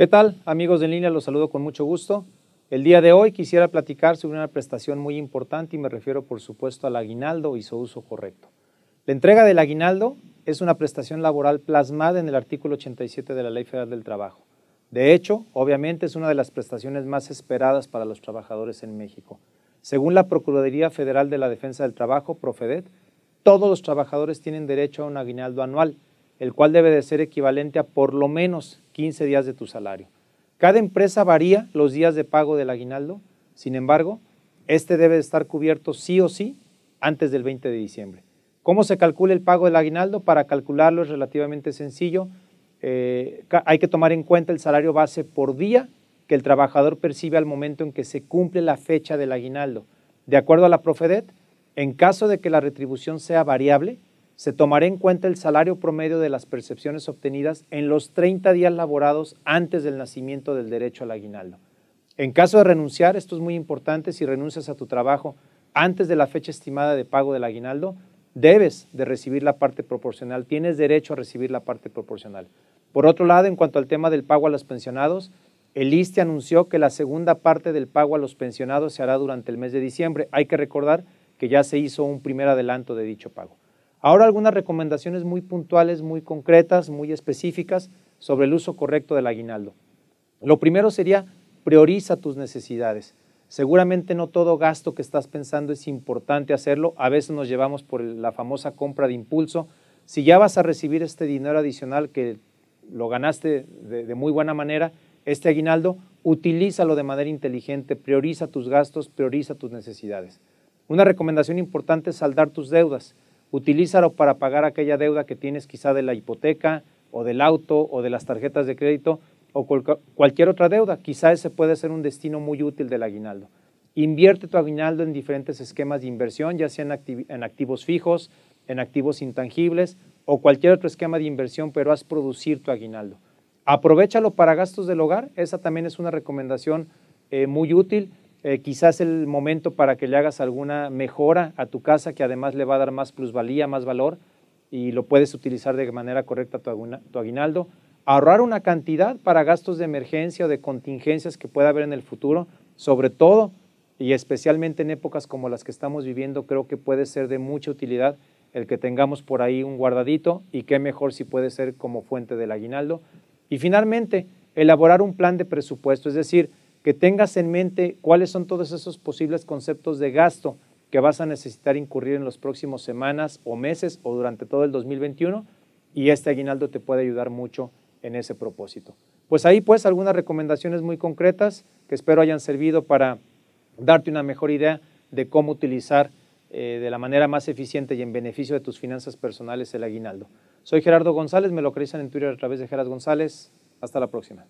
¿Qué tal, amigos de en línea? Los saludo con mucho gusto. El día de hoy quisiera platicar sobre una prestación muy importante y me refiero, por supuesto, al aguinaldo y su uso correcto. La entrega del aguinaldo es una prestación laboral plasmada en el artículo 87 de la Ley Federal del Trabajo. De hecho, obviamente es una de las prestaciones más esperadas para los trabajadores en México. Según la Procuraduría Federal de la Defensa del Trabajo, Profedet, todos los trabajadores tienen derecho a un aguinaldo anual, el cual debe de ser equivalente a por lo menos 15 días de tu salario. Cada empresa varía los días de pago del aguinaldo, sin embargo, este debe estar cubierto sí o sí antes del 20 de diciembre. ¿Cómo se calcula el pago del aguinaldo? Para calcularlo es relativamente sencillo. Eh, hay que tomar en cuenta el salario base por día que el trabajador percibe al momento en que se cumple la fecha del aguinaldo. De acuerdo a la Profedet, en caso de que la retribución sea variable, se tomará en cuenta el salario promedio de las percepciones obtenidas en los 30 días laborados antes del nacimiento del derecho al aguinaldo. En caso de renunciar, esto es muy importante, si renuncias a tu trabajo antes de la fecha estimada de pago del aguinaldo, debes de recibir la parte proporcional, tienes derecho a recibir la parte proporcional. Por otro lado, en cuanto al tema del pago a los pensionados, el ISTE anunció que la segunda parte del pago a los pensionados se hará durante el mes de diciembre. Hay que recordar que ya se hizo un primer adelanto de dicho pago. Ahora algunas recomendaciones muy puntuales, muy concretas, muy específicas sobre el uso correcto del aguinaldo. Lo primero sería prioriza tus necesidades. Seguramente no todo gasto que estás pensando es importante hacerlo. A veces nos llevamos por la famosa compra de impulso. Si ya vas a recibir este dinero adicional que lo ganaste de, de muy buena manera, este aguinaldo, utilízalo de manera inteligente, prioriza tus gastos, prioriza tus necesidades. Una recomendación importante es saldar tus deudas. Utilízalo para pagar aquella deuda que tienes quizá de la hipoteca o del auto o de las tarjetas de crédito o cualquier otra deuda. Quizá ese puede ser un destino muy útil del aguinaldo. Invierte tu aguinaldo en diferentes esquemas de inversión, ya sea en, activos fijos, en activos intangibles o cualquier otro esquema de inversión, pero haz producir tu aguinaldo. Aprovechalo para gastos del hogar, esa también es una recomendación eh, muy útil. Eh, quizás el momento para que le hagas alguna mejora a tu casa que además le va a dar más plusvalía, más valor y lo puedes utilizar de manera correcta tu aguinaldo. Ahorrar una cantidad para gastos de emergencia o de contingencias que pueda haber en el futuro, sobre todo y especialmente en épocas como las que estamos viviendo, creo que puede ser de mucha utilidad el que tengamos por ahí un guardadito y qué mejor si puede ser como fuente del aguinaldo. Y finalmente, elaborar un plan de presupuesto, es decir, que tengas en mente cuáles son todos esos posibles conceptos de gasto que vas a necesitar incurrir en las próximas semanas o meses o durante todo el 2021 y este aguinaldo te puede ayudar mucho en ese propósito. Pues ahí pues algunas recomendaciones muy concretas que espero hayan servido para darte una mejor idea de cómo utilizar eh, de la manera más eficiente y en beneficio de tus finanzas personales el aguinaldo. Soy Gerardo González, me localizan en Twitter a través de Geras González. Hasta la próxima.